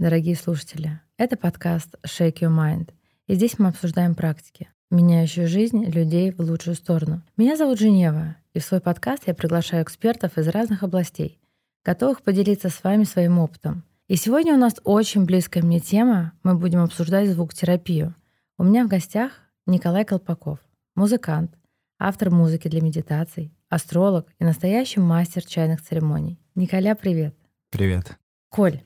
дорогие слушатели. Это подкаст Shake Your Mind. И здесь мы обсуждаем практики, меняющие жизнь людей в лучшую сторону. Меня зовут Женева, и в свой подкаст я приглашаю экспертов из разных областей, готовых поделиться с вами своим опытом. И сегодня у нас очень близкая мне тема. Мы будем обсуждать звукотерапию. У меня в гостях Николай Колпаков, музыкант, автор музыки для медитаций, астролог и настоящий мастер чайных церемоний. Николя, привет. Привет. Коль,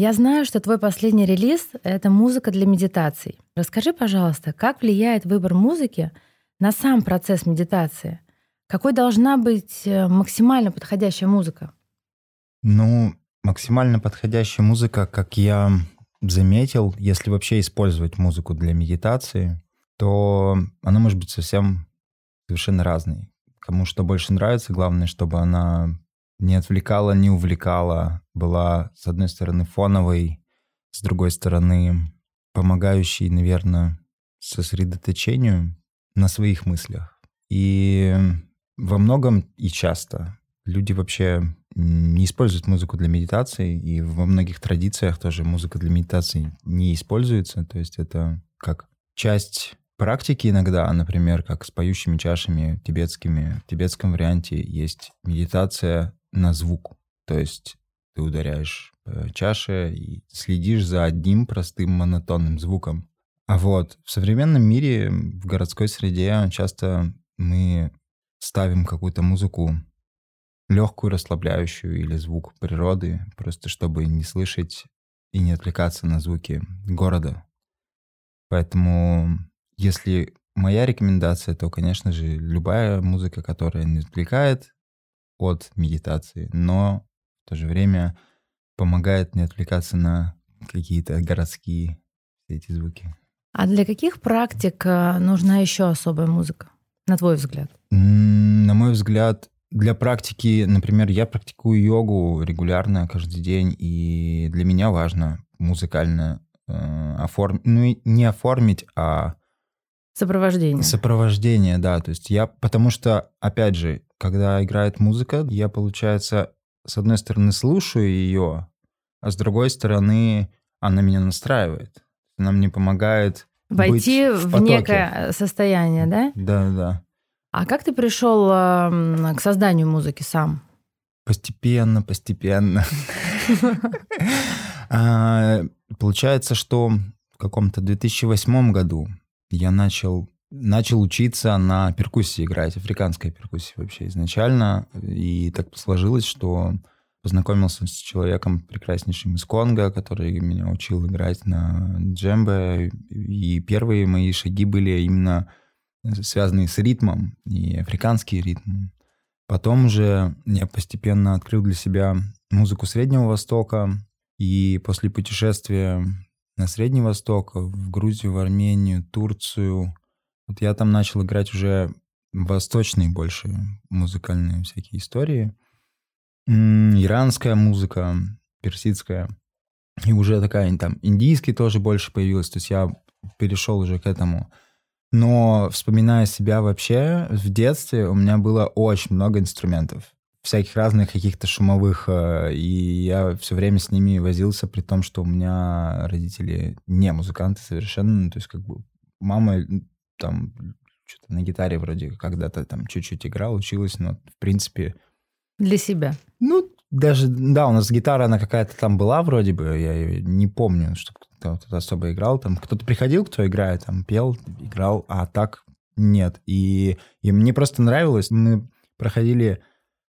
я знаю, что твой последний релиз — это музыка для медитаций. Расскажи, пожалуйста, как влияет выбор музыки на сам процесс медитации? Какой должна быть э, максимально подходящая музыка? Ну, максимально подходящая музыка, как я заметил, если вообще использовать музыку для медитации, то она может быть совсем совершенно разной. Кому что больше нравится, главное, чтобы она не отвлекала, не увлекала, была, с одной стороны, фоновой, с другой стороны, помогающей, наверное, сосредоточению на своих мыслях. И во многом и часто люди вообще не используют музыку для медитации, и во многих традициях тоже музыка для медитации не используется. То есть это как часть практики иногда, например, как с поющими чашами тибетскими. В тибетском варианте есть медитация на звук. То есть ты ударяешь по чаше и следишь за одним простым монотонным звуком. А вот в современном мире, в городской среде часто мы ставим какую-то музыку легкую, расслабляющую или звук природы, просто чтобы не слышать и не отвлекаться на звуки города. Поэтому, если моя рекомендация, то, конечно же, любая музыка, которая не отвлекает от медитации, но в то же время помогает не отвлекаться на какие-то городские эти звуки. А для каких практик э, нужна еще особая музыка, на твой взгляд? На мой взгляд, для практики, например, я практикую йогу регулярно, каждый день, и для меня важно музыкально э, оформить, ну не оформить, а сопровождение. Сопровождение, да, то есть я, потому что, опять же, когда играет музыка, я, получается, с одной стороны слушаю ее, а с другой стороны она меня настраивает, она мне помогает войти быть в, в некое состояние, да? Да, да. А как ты пришел э, к созданию музыки сам? Постепенно, постепенно. А, получается, что в каком-то 2008 году я начал начал учиться на перкуссии играть, африканской перкуссии вообще изначально. И так сложилось, что познакомился с человеком прекраснейшим из Конго, который меня учил играть на джембе. И первые мои шаги были именно связанные с ритмом и африканский ритм. Потом уже я постепенно открыл для себя музыку Среднего Востока, и после путешествия на Средний Восток, в Грузию, в Армению, Турцию, вот я там начал играть уже восточные больше музыкальные всякие истории. Иранская музыка, персидская. И уже такая там индийский тоже больше появилась. То есть я перешел уже к этому. Но вспоминая себя вообще, в детстве у меня было очень много инструментов, всяких разных каких-то шумовых, э, и я все время с ними возился, при том, что у меня родители не музыканты совершенно, ну, то есть как бы мама там что-то на гитаре вроде когда-то там чуть-чуть играл, училась, но в принципе... Для себя? Ну, даже, да, у нас гитара, она какая-то там была вроде бы, я ее не помню, чтобы кто-то особо играл, там кто-то приходил, кто играет, там пел, играл, а так нет. И, и мне просто нравилось, мы проходили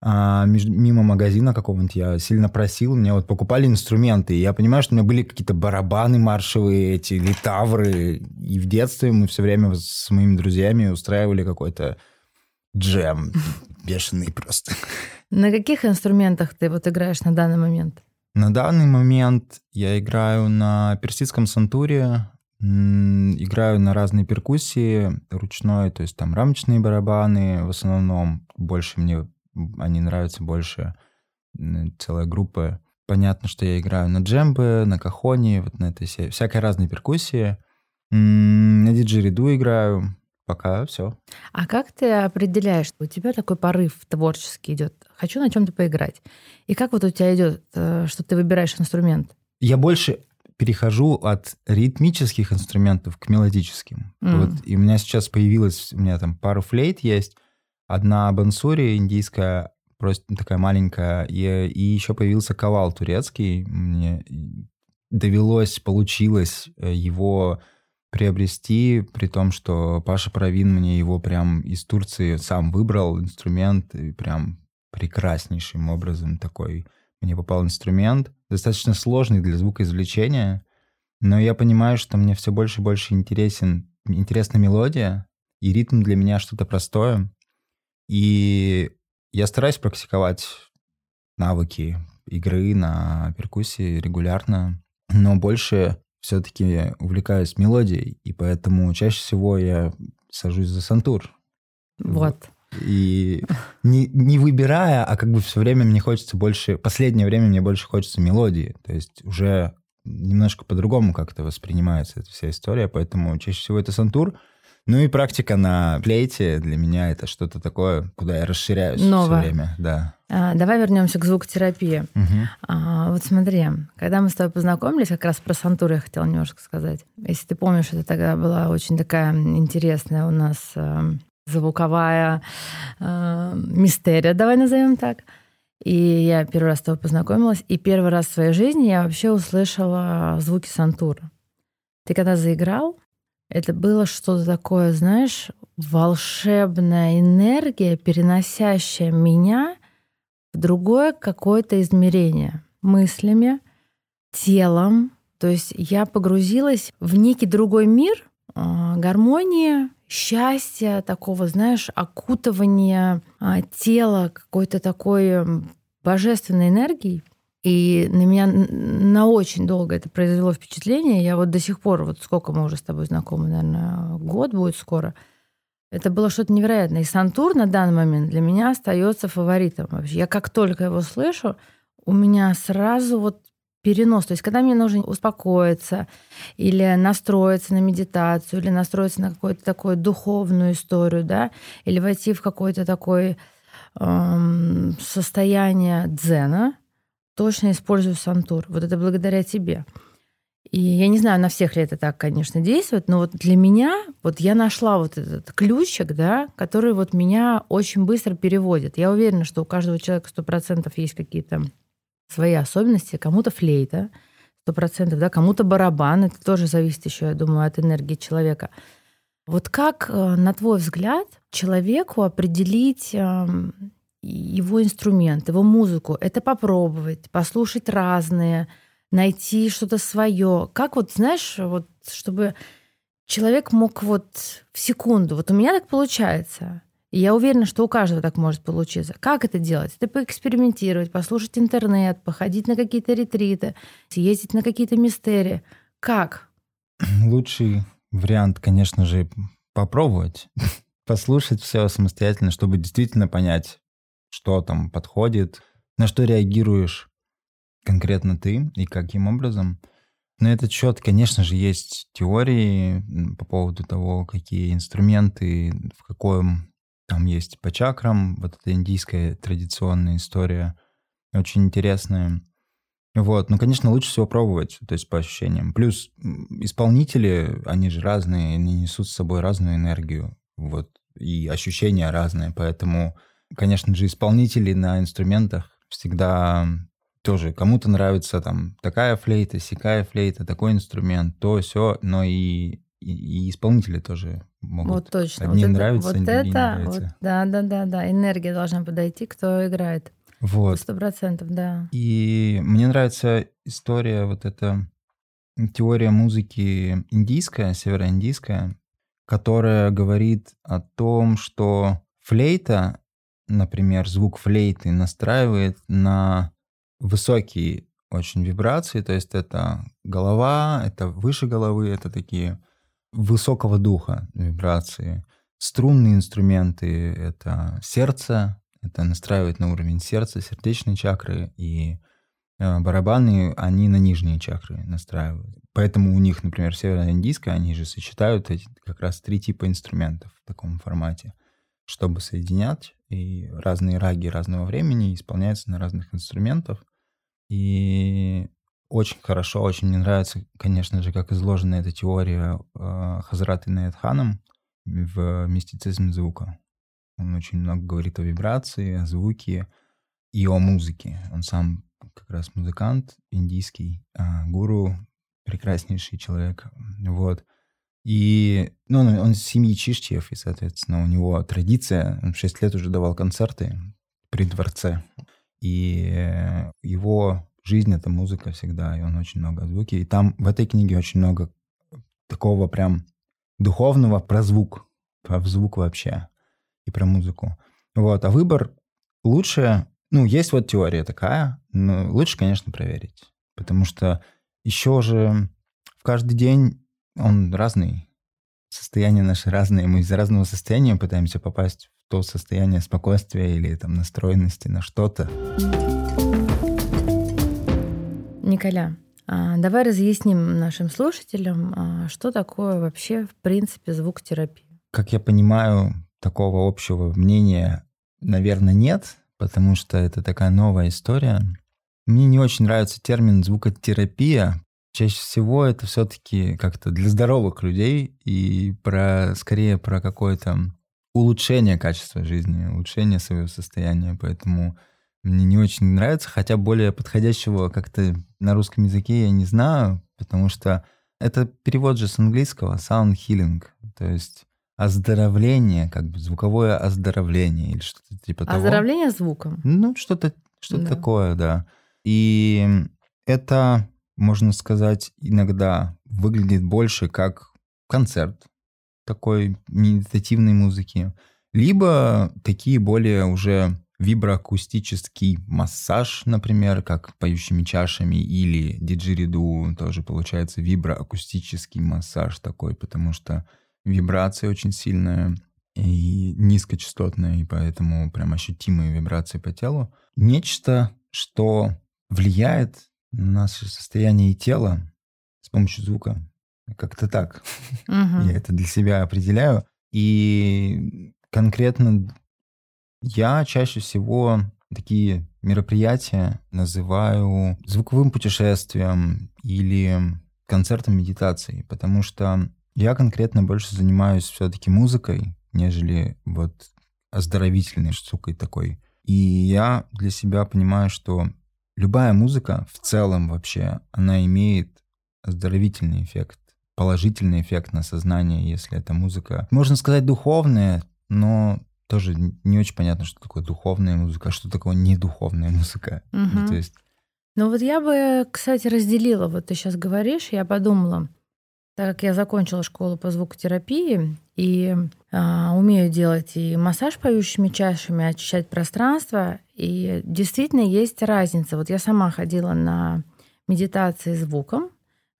а, между, мимо магазина какого-нибудь, я сильно просил, мне вот покупали инструменты, и я понимаю, что у меня были какие-то барабаны маршевые, эти литавры, и в детстве мы все время с моими друзьями устраивали какой-то джем бешеный просто. На каких инструментах ты вот играешь на данный момент? На данный момент я играю на персидском сантуре, играю на разные перкуссии ручной, то есть там рамочные барабаны в основном. Больше мне они нравятся больше целая группа. Понятно, что я играю на джембе, на кахоне, вот на этой всей, всякой разной перкуссии. На диджериду играю, пока все. А как ты определяешь, что у тебя такой порыв творческий идет? Хочу на чем-то поиграть. И как вот у тебя идет, э, что ты выбираешь инструмент? Я больше перехожу от ритмических инструментов к мелодическим. Mm. Вот, и у меня сейчас появилась, у меня там пару флейт есть, одна бансури индийская, просто такая маленькая, и, и еще появился кавал турецкий. Мне довелось, получилось э, его приобрести, при том, что Паша Провин мне его прям из Турции сам выбрал инструмент, и прям прекраснейшим образом такой мне попал инструмент, достаточно сложный для звукоизвлечения, но я понимаю, что мне все больше и больше интересен, интересна мелодия, и ритм для меня что-то простое. И я стараюсь практиковать навыки игры на перкуссии регулярно, но больше все-таки увлекаюсь мелодией, и поэтому чаще всего я сажусь за сантур. Вот. И не, не выбирая, а как бы все время мне хочется больше... Последнее время мне больше хочется мелодии. То есть уже немножко по-другому как-то воспринимается эта вся история, поэтому чаще всего это сантур. Ну и практика на плейте для меня это что-то такое, куда я расширяюсь Новое. все время. Да. А, давай вернемся к звукотерапии. Угу. А, вот смотри, когда мы с тобой познакомились, как раз про сантур я хотела немножко сказать. Если ты помнишь, это тогда была очень такая интересная у нас э, звуковая э, мистерия, давай назовем так. И я первый раз с тобой познакомилась, и первый раз в своей жизни я вообще услышала звуки сантура. Ты когда заиграл, это было что-то такое, знаешь, волшебная энергия, переносящая меня в другое какое-то измерение мыслями, телом. То есть я погрузилась в некий другой мир э, гармонии, счастья, такого, знаешь, окутывания а, тела какой-то такой божественной энергией. И на меня на очень долго это произвело впечатление. Я вот до сих пор, вот сколько мы уже с тобой знакомы, наверное, год будет скоро. Это было что-то невероятное. И Сантур на данный момент для меня остается фаворитом вообще. Я как только его слышу, у меня сразу вот перенос. То есть, когда мне нужно успокоиться или настроиться на медитацию, или настроиться на какую-то такую духовную историю, да, или войти в какое-то такое эм, состояние дзена, точно использую сантур. Вот это благодаря тебе. И я не знаю, на всех ли это так, конечно, действует, но вот для меня, вот я нашла вот этот ключик, да, который вот меня очень быстро переводит. Я уверена, что у каждого человека сто процентов есть какие-то свои особенности. Кому-то флейта, сто процентов, да, кому-то барабан. Это тоже зависит еще, я думаю, от энергии человека. Вот как, э, на твой взгляд, человеку определить эм, его инструмент, его музыку? Это попробовать, послушать разные, найти что-то свое. Как вот, знаешь, вот чтобы человек мог вот в секунду, вот у меня так получается, и я уверена, что у каждого так может получиться. Как это делать? Это поэкспериментировать, послушать интернет, походить на какие-то ретриты, съездить на какие-то мистерии. Как? Лучший вариант, конечно же, попробовать, послушать все самостоятельно, чтобы действительно понять, что там подходит, на что реагируешь конкретно ты и каким образом. На этот счет, конечно же, есть теории по поводу того, какие инструменты, в каком там есть по чакрам, вот эта индийская традиционная история, очень интересная. Вот, ну, конечно, лучше всего пробовать, то есть по ощущениям. Плюс исполнители, они же разные, они несут с собой разную энергию, вот, и ощущения разные, поэтому, конечно же, исполнители на инструментах всегда тоже кому-то нравится там такая флейта, сякая флейта, такой инструмент, то все, но и и, исполнители тоже могут. Вот точно. Одним вот нравится, это, вот это, нравится. Вот, да, да, да, да. Энергия должна подойти, кто играет. Вот. Сто процентов, да. И мне нравится история, вот эта теория музыки индийская, североиндийская, которая говорит о том, что флейта, например, звук флейты настраивает на высокие очень вибрации, то есть это голова, это выше головы, это такие высокого духа вибрации. Струнные инструменты — это сердце, это настраивает на уровень сердца, сердечной чакры, и э, барабаны, они на нижние чакры настраивают. Поэтому у них, например, североиндийская, они же сочетают эти как раз три типа инструментов в таком формате, чтобы соединять, и разные раги разного времени исполняются на разных инструментах. И очень хорошо, очень мне нравится, конечно же, как изложена эта теория э, Хазрат Инаятханом в мистицизме звука. Он очень много говорит о вибрации, о звуке и о музыке. Он сам как раз музыкант индийский, э, гуру, прекраснейший человек. Вот. И ну, он, он из семьи Чиштиев, и, соответственно, у него традиция. Он в 6 лет уже давал концерты при дворце. И его жизнь — это музыка всегда, и он очень много звуки. И там в этой книге очень много такого прям духовного про звук, про звук вообще и про музыку. Вот, а выбор лучше, ну, есть вот теория такая, но лучше, конечно, проверить. Потому что еще же в каждый день он разный. Состояние наше разное. Мы из разного состояния пытаемся попасть в то состояние спокойствия или там настроенности на что-то. Николя, а, давай разъясним нашим слушателям, а, что такое вообще в принципе звукотерапия. Как я понимаю, такого общего мнения, наверное, нет, потому что это такая новая история. Мне не очень нравится термин звукотерапия. Чаще всего это все-таки как-то для здоровых людей и про скорее про какое-то улучшение качества жизни, улучшение своего состояния. Поэтому мне не очень нравится, хотя более подходящего как-то на русском языке я не знаю, потому что это перевод же с английского sound healing, то есть оздоровление, как бы звуковое оздоровление или что-то типа того. Оздоровление звуком. Ну, что-то что да. такое, да. И это, можно сказать, иногда выглядит больше как концерт такой медитативной музыки, либо такие более уже виброакустический массаж, например, как поющими чашами, или диджериду тоже получается виброакустический массаж такой, потому что вибрация очень сильная и низкочастотная, и поэтому прям ощутимые вибрации по телу. Нечто, что влияет наше состояние тела с помощью звука. Как-то так. Uh-huh. Я это для себя определяю. И конкретно я чаще всего такие мероприятия называю звуковым путешествием или концертом медитации, потому что я конкретно больше занимаюсь все-таки музыкой, нежели вот оздоровительной штукой такой. И я для себя понимаю, что любая музыка в целом вообще, она имеет оздоровительный эффект, положительный эффект на сознание, если это музыка, можно сказать, духовная, но тоже не очень понятно, что такое духовная музыка, а что такое недуховная музыка. Угу. Ну, то есть... Ну вот я бы, кстати, разделила, вот ты сейчас говоришь, я подумала, так как я закончила школу по звукотерапии и умею делать и массаж поющими чашами, очищать пространство, и действительно есть разница. Вот я сама ходила на медитации звуком,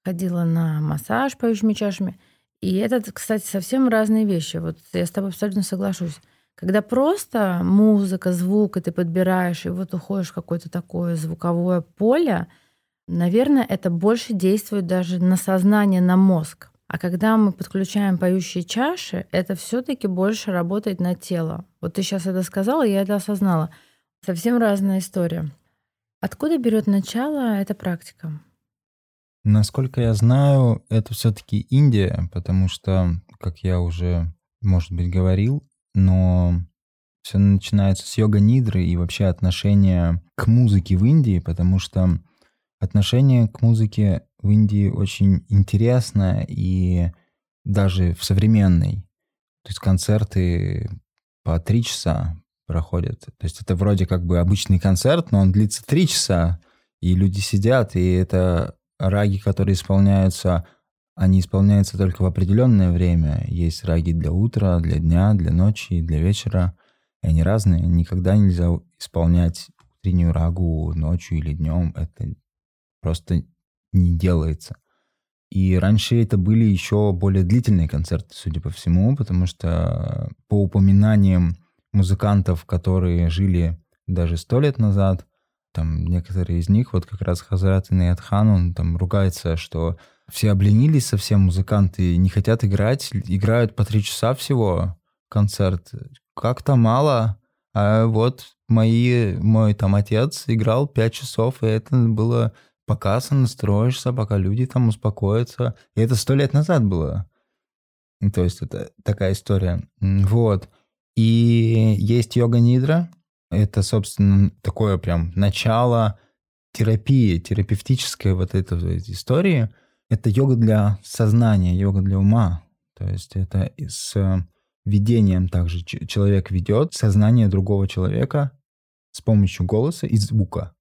ходила на массаж поющими чашами, и это, кстати, совсем разные вещи. Вот я с тобой абсолютно соглашусь. Когда просто музыка, звук, и ты подбираешь, и вот уходишь в какое-то такое звуковое поле, наверное, это больше действует даже на сознание, на мозг. А когда мы подключаем поющие чаши, это все-таки больше работает на тело. Вот ты сейчас это сказала, я это осознала. Совсем разная история. Откуда берет начало эта практика? Насколько я знаю, это все-таки Индия, потому что, как я уже, может быть, говорил, но все начинается с йога-нидры и вообще отношение к музыке в Индии, потому что отношение к музыке в Индии очень интересное и даже в современной. То есть концерты по три часа проходят. То есть это вроде как бы обычный концерт, но он длится три часа, и люди сидят, и это раги, которые исполняются они исполняются только в определенное время. Есть раги для утра, для дня, для ночи, для вечера. И они разные. Никогда нельзя исполнять утреннюю рагу ночью или днем. Это просто не делается. И раньше это были еще более длительные концерты, судя по всему, потому что по упоминаниям музыкантов, которые жили даже сто лет назад, там некоторые из них, вот как раз Хазрат Инайатхан, он там ругается, что все обленились совсем, музыканты не хотят играть, играют по три часа всего концерт. Как-то мало. А вот мои, мой там отец играл пять часов, и это было пока сонастроишься, пока люди там успокоятся. И это сто лет назад было. То есть это такая история. Вот. И есть йога-нидра. Это, собственно, такое прям начало терапии, терапевтической вот этой истории. Это йога для сознания, йога для ума. То есть это с видением также человек ведет сознание другого человека с помощью голоса и звука.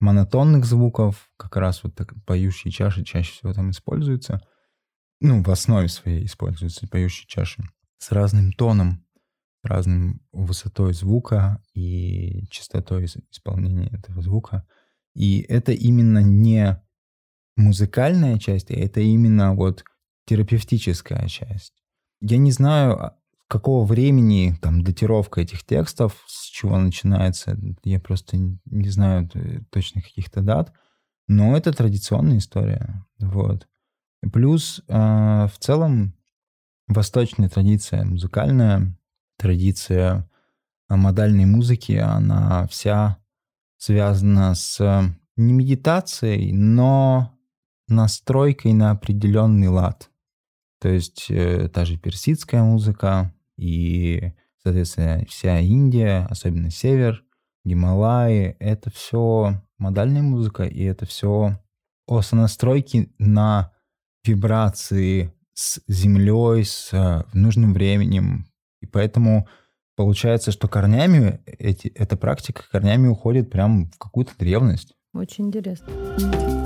Монотонных звуков, как раз вот так, поющие чаши чаще всего там используются. Ну, в основе своей используются поющие чаши с разным тоном, разным высотой звука и частотой исполнения этого звука. И это именно не музыкальная часть, а это именно вот терапевтическая часть. Я не знаю, а, какого времени там датировка этих текстов, с чего начинается, я просто не знаю точно каких-то дат, но это традиционная история. Вот. Плюс э, в целом восточная традиция музыкальная, традиция модальной музыки, она вся связана с не медитацией, но настройкой на определенный лад. То есть э, та же персидская музыка и, соответственно, вся Индия, особенно север, Гималаи, это все модальная музыка, и это все о сонастройке на вибрации с землей, с э, нужным временем. И поэтому получается, что корнями эти, эта практика корнями уходит прямо в какую-то древность. Очень интересно.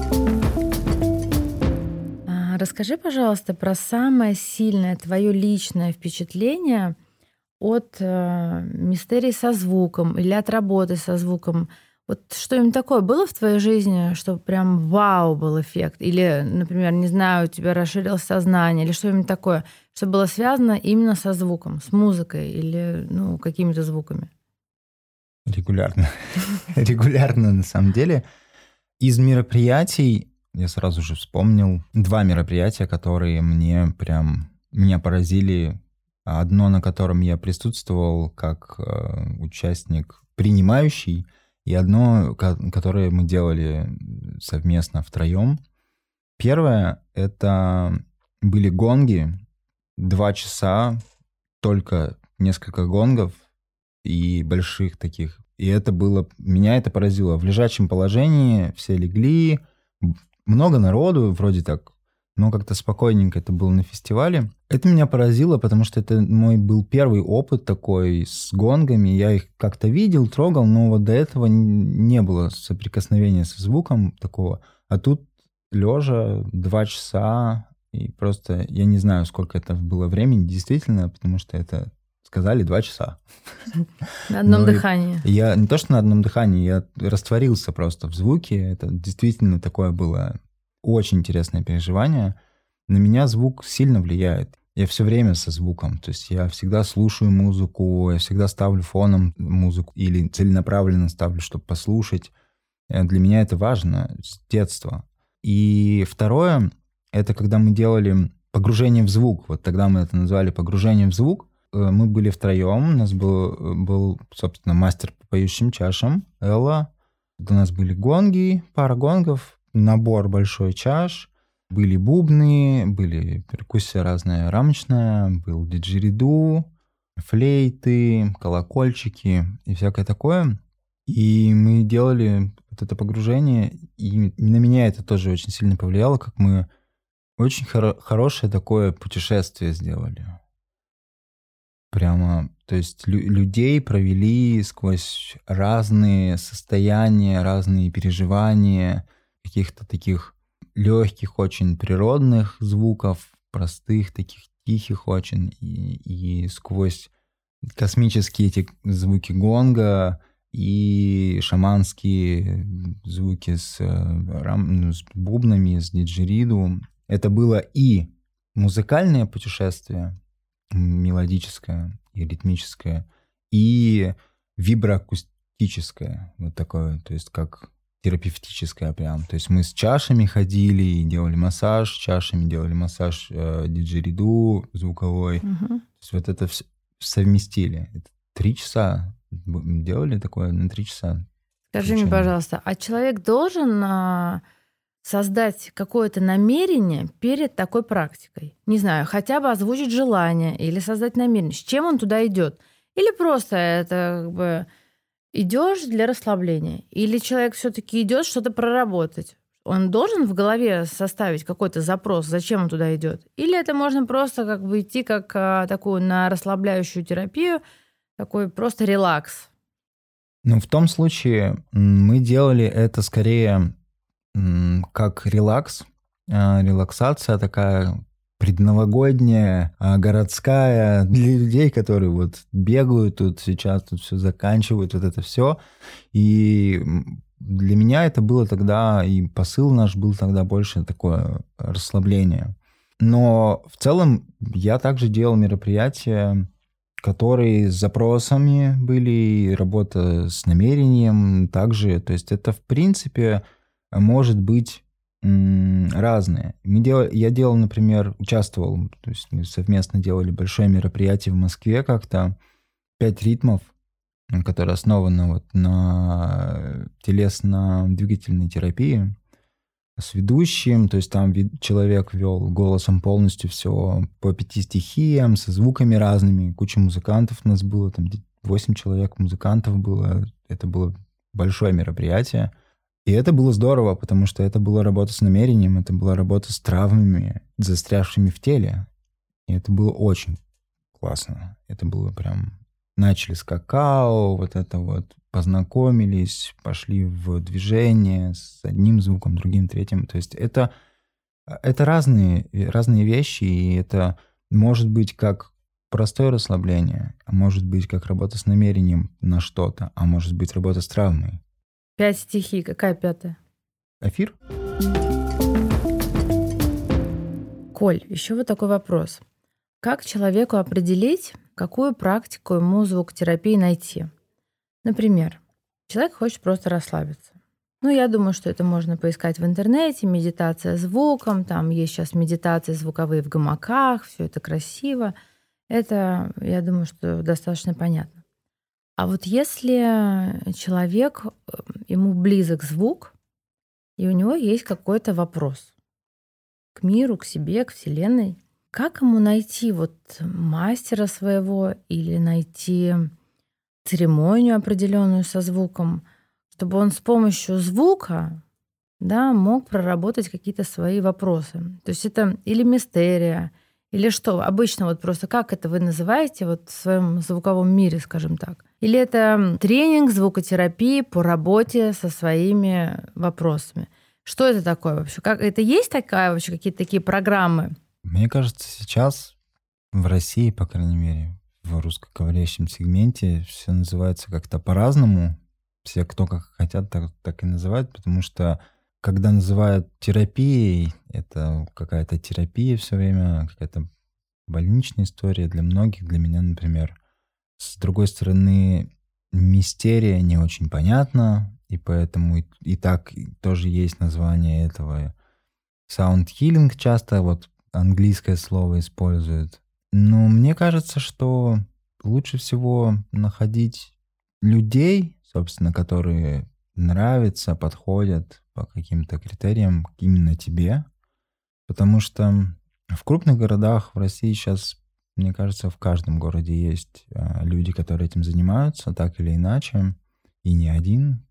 Расскажи, пожалуйста, про самое сильное твое личное впечатление от э, мистерий со звуком или от работы со звуком. Вот что-нибудь такое было в твоей жизни, что прям вау был эффект? Или, например, не знаю, у тебя расширилось сознание, или что-нибудь такое, что было связано именно со звуком, с музыкой или ну, какими-то звуками? Регулярно. Регулярно, на самом деле. Из мероприятий я сразу же вспомнил два мероприятия, которые мне прям меня поразили. Одно, на котором я присутствовал как э, участник принимающий, и одно, которое мы делали совместно втроем. Первое — это были гонги, два часа, только несколько гонгов и больших таких и это было, меня это поразило. В лежачем положении все легли, много народу, вроде так, но как-то спокойненько это было на фестивале. Это меня поразило, потому что это мой был первый опыт такой с гонгами. Я их как-то видел, трогал, но вот до этого не было соприкосновения со звуком такого. А тут лежа два часа, и просто я не знаю, сколько это было времени, действительно, потому что это сказали два часа. На одном дыхании. Я не то, что на одном дыхании, я растворился просто в звуке. Это действительно такое было очень интересное переживание. На меня звук сильно влияет. Я все время со звуком, то есть я всегда слушаю музыку, я всегда ставлю фоном музыку или целенаправленно ставлю, чтобы послушать. Э, для меня это важно с детства. И второе, это когда мы делали погружение в звук. Вот тогда мы это назвали погружением в звук. Э, мы были втроем. У нас был, был, собственно, мастер по поющим чашам, Элла. У нас были гонги, пара гонгов, набор большой чаш. Были бубны, были перкуссия разная рамочная, был диджериду, флейты, колокольчики и всякое такое. И мы делали вот это погружение, и на меня это тоже очень сильно повлияло, как мы очень хоро- хорошее такое путешествие сделали. Прямо, то есть лю- людей провели сквозь разные состояния, разные переживания, каких-то таких легких, очень природных звуков, простых, таких тихих очень, и, и сквозь космические эти звуки гонга и шаманские звуки с, рам, с бубнами, с диджериду. Это было и музыкальное путешествие, мелодическое и ритмическое, и виброакустическое, вот такое, то есть как терапевтическое прям. То есть мы с чашами ходили и делали массаж, чашами делали массаж э, диджериду звуковой. Угу. То есть вот это все совместили. Это три часа делали такое на три часа. Скажи мне, пожалуйста, а человек должен а, создать какое-то намерение перед такой практикой. Не знаю, хотя бы озвучить желание или создать намерение. С чем он туда идет? Или просто это как бы идешь для расслабления? Или человек все-таки идет что-то проработать? Он должен в голове составить какой-то запрос, зачем он туда идет? Или это можно просто как бы идти как а, такую на расслабляющую терапию, такой просто релакс? Ну, в том случае мы делали это скорее как релакс, а, релаксация такая предновогодняя, а, городская, для людей, которые вот бегают тут сейчас, тут все заканчивают, вот это все. И для меня это было тогда, и посыл наш был тогда больше такое расслабление. Но в целом я также делал мероприятия, которые с запросами были, работа с намерением также. То есть это, в принципе, может быть разные. Мы дел... Я делал, например, участвовал, то есть мы совместно делали большое мероприятие в Москве как-то, «Пять ритмов», которое основано вот на телесно-двигательной терапии с ведущим, то есть там человек вел голосом полностью все по пяти стихиям, со звуками разными, куча музыкантов у нас было, там 8 человек музыкантов было, это было большое мероприятие. И это было здорово, потому что это была работа с намерением, это была работа с травмами, застрявшими в теле. И это было очень классно. Это было прям... Начали с какао, вот это вот, познакомились, пошли в движение с одним звуком, другим, третьим. То есть это, это разные, разные вещи, и это может быть как простое расслабление, а может быть как работа с намерением на что-то, а может быть работа с травмой. Пять стихий. Какая пятая? Эфир. Коль, еще вот такой вопрос. Как человеку определить, какую практику ему звукотерапии найти? Например, человек хочет просто расслабиться. Ну, я думаю, что это можно поискать в интернете, медитация звуком, там есть сейчас медитации звуковые в гамаках, все это красиво. Это, я думаю, что достаточно понятно. А вот если человек, э, ему близок звук, и у него есть какой-то вопрос к миру, к себе, к Вселенной, как ему найти вот мастера своего или найти церемонию определенную со звуком, чтобы он с помощью звука да, мог проработать какие-то свои вопросы. То есть это или мистерия, или что? Обычно вот просто как это вы называете вот в своем звуковом мире, скажем так? Или это тренинг звукотерапии по работе со своими вопросами? Что это такое вообще? Как, это есть такая вообще какие-то такие программы? Мне кажется, сейчас в России, по крайней мере, в русскоговорящем сегменте все называется как-то по-разному. Все, кто как хотят, так, так и называют, потому что когда называют терапией, это какая-то терапия все время, какая-то больничная история для многих, для меня, например. С другой стороны, мистерия не очень понятна, и поэтому и, и так тоже есть название этого. Sound healing часто вот английское слово используют. Но мне кажется, что лучше всего находить людей, собственно, которые нравятся, подходят, по каким-то критериям именно тебе, потому что в крупных городах в России сейчас, мне кажется, в каждом городе есть а, люди, которые этим занимаются, так или иначе, и не один.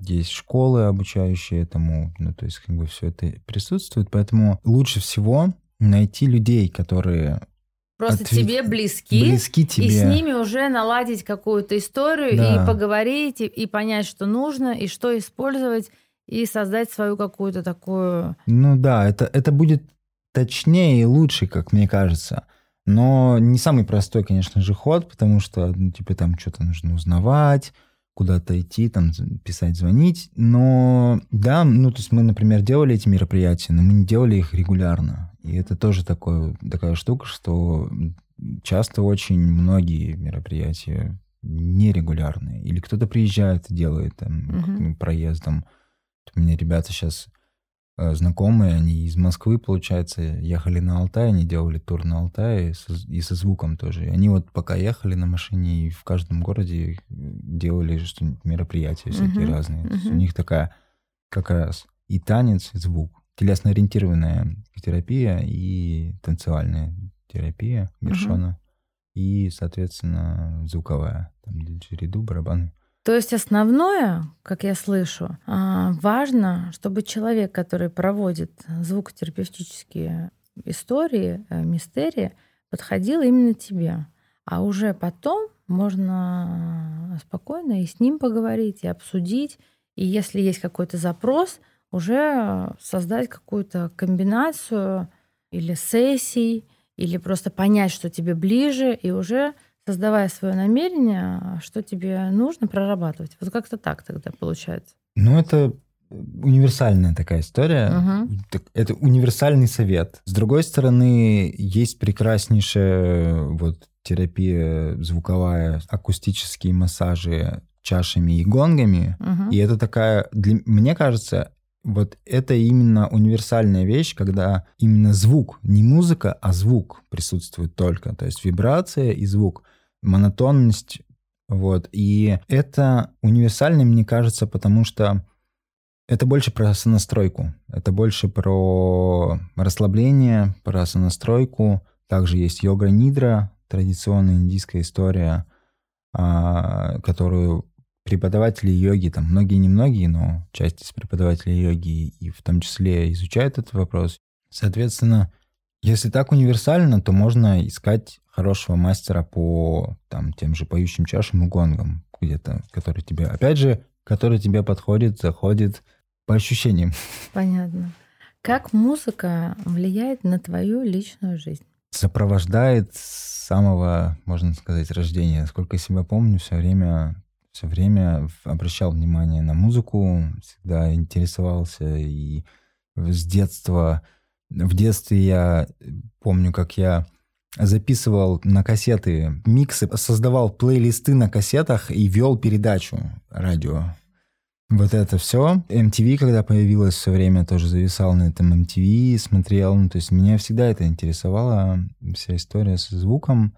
Есть школы, обучающие этому, ну, то есть как бы все это присутствует, поэтому лучше всего найти людей, которые Просто ответ... тебе близки, близки тебе. и с ними уже наладить какую-то историю да. и поговорить, и, и понять, что нужно, и что использовать, и создать свою какую-то такую... Ну да, это, это будет точнее и лучше, как мне кажется. Но не самый простой, конечно же, ход, потому что ну, тебе там что-то нужно узнавать, куда-то идти, там писать, звонить. Но да, ну то есть мы, например, делали эти мероприятия, но мы не делали их регулярно. И это тоже такое, такая штука, что часто очень многие мероприятия нерегулярные. Или кто-то приезжает и делает там, угу. проездом. У меня ребята сейчас э, знакомые, они из Москвы, получается, ехали на Алтай, они делали тур на Алтае и со звуком тоже. И они вот пока ехали на машине и в каждом городе делали что-нибудь, мероприятия всякие uh-huh, разные. Uh-huh. у них такая как раз и танец, и звук. Телесно-ориентированная терапия и танцевальная терапия Мершона. Угу. И, соответственно, звуковая. Там диджериду, барабаны. То есть основное, как я слышу, а, важно, чтобы человек, который проводит звукотерапевтические истории, э, мистерии, подходил именно тебе. А уже потом можно спокойно и с ним поговорить, и обсудить. И если есть какой-то запрос, уже создать какую-то комбинацию или сессий, или просто понять, что тебе ближе, и уже создавая свое намерение, что тебе нужно прорабатывать. Вот как-то так тогда получается. Ну, это универсальная такая история. Угу. Это универсальный совет. С другой стороны, есть прекраснейшая вот терапия звуковая, акустические массажи чашами и гонгами. Угу. И это такая, для, мне кажется, вот это именно универсальная вещь, когда именно звук, не музыка, а звук присутствует только. То есть вибрация и звук, монотонность. Вот. И это универсально, мне кажется, потому что это больше про сонастройку. Это больше про расслабление, про сонастройку. Также есть йога-нидра, традиционная индийская история, а, которую преподаватели йоги, там многие, немногие, но часть из преподавателей йоги и в том числе изучают этот вопрос. Соответственно, если так универсально, то можно искать хорошего мастера по там, тем же поющим чашам и гонгам где-то, который тебе, опять же, который тебе подходит, заходит по ощущениям. Понятно. Как музыка влияет на твою личную жизнь? Сопровождает с самого, можно сказать, рождения. Сколько себя помню, все время все время обращал внимание на музыку, всегда интересовался и с детства, в детстве я помню, как я записывал на кассеты миксы, создавал плейлисты на кассетах и вел передачу радио. Вот это все. MTV, когда появилось все время, тоже зависал на этом MTV, смотрел. Ну, то есть меня всегда это интересовало, вся история со звуком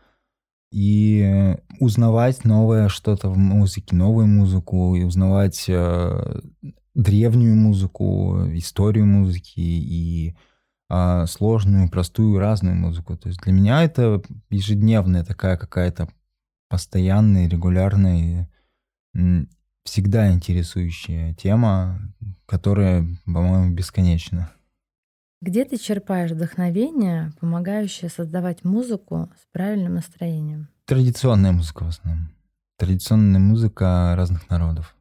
и узнавать новое что-то в музыке, новую музыку, и узнавать э, древнюю музыку, историю музыки и э, сложную, простую, разную музыку. То есть для меня это ежедневная такая какая-то постоянная, регулярная, всегда интересующая тема, которая, по-моему, бесконечна. Где ты черпаешь вдохновение, помогающее создавать музыку с правильным настроением? Традиционная музыка в основном. Традиционная музыка разных народов.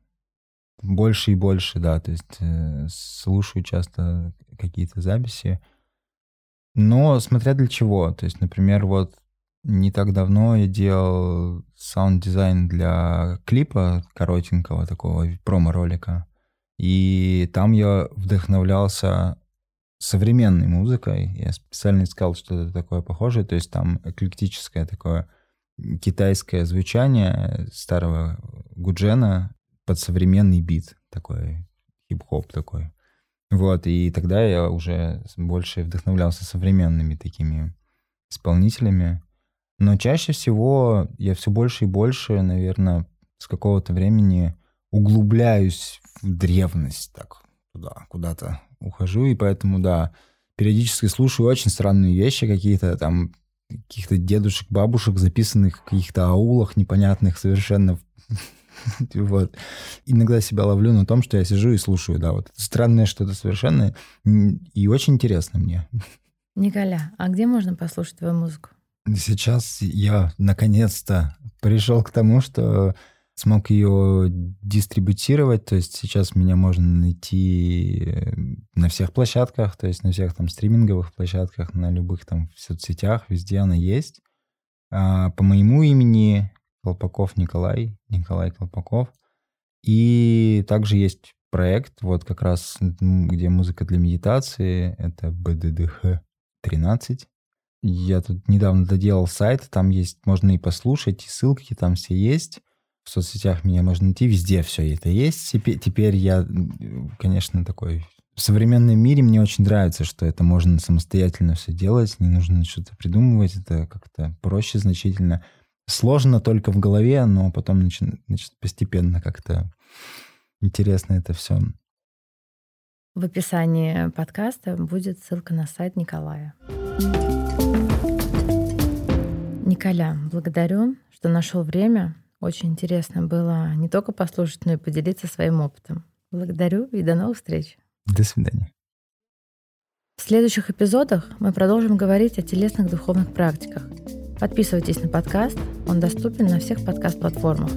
Больше и больше, да. То есть э, слушаю часто какие-то записи. Но смотря для чего. То есть, например, вот не так давно я делал саунд-дизайн для клипа коротенького такого промо-ролика. И там я вдохновлялся современной музыкой. Я специально искал что-то такое похожее, то есть там эклектическое такое китайское звучание старого гуджена под современный бит, такой хип-хоп такой. Вот, и тогда я уже больше вдохновлялся современными такими исполнителями. Но чаще всего я все больше и больше, наверное, с какого-то времени углубляюсь в древность, так, туда, куда-то ухожу, и поэтому, да, периодически слушаю очень странные вещи какие-то, там, каких-то дедушек, бабушек, записанных в каких-то аулах непонятных совершенно. Вот. Иногда себя ловлю на том, что я сижу и слушаю, да, вот странное что-то совершенно, и очень интересно мне. Николя, а где можно послушать твою музыку? Сейчас я наконец-то пришел к тому, что смог ее дистрибутировать, то есть сейчас меня можно найти э, на всех площадках, то есть на всех там стриминговых площадках, на любых там соцсетях, везде она есть. А, по моему имени Колпаков Николай, Николай Колпаков. И также есть проект, вот как раз, где музыка для медитации, это БДДХ 13. Я тут недавно доделал сайт, там есть, можно и послушать, и ссылки там все есть в соцсетях меня можно найти, везде все это есть. Теперь, теперь я, конечно, такой... В современном мире мне очень нравится, что это можно самостоятельно все делать, не нужно что-то придумывать, это как-то проще значительно. Сложно только в голове, но потом значит, значит постепенно как-то интересно это все. В описании подкаста будет ссылка на сайт Николая. Николя, благодарю, что нашел время. Очень интересно было не только послушать, но и поделиться своим опытом. Благодарю и до новых встреч. До свидания. В следующих эпизодах мы продолжим говорить о телесных духовных практиках. Подписывайтесь на подкаст, он доступен на всех подкаст-платформах.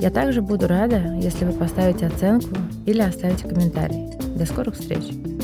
Я также буду рада, если вы поставите оценку или оставите комментарий. До скорых встреч!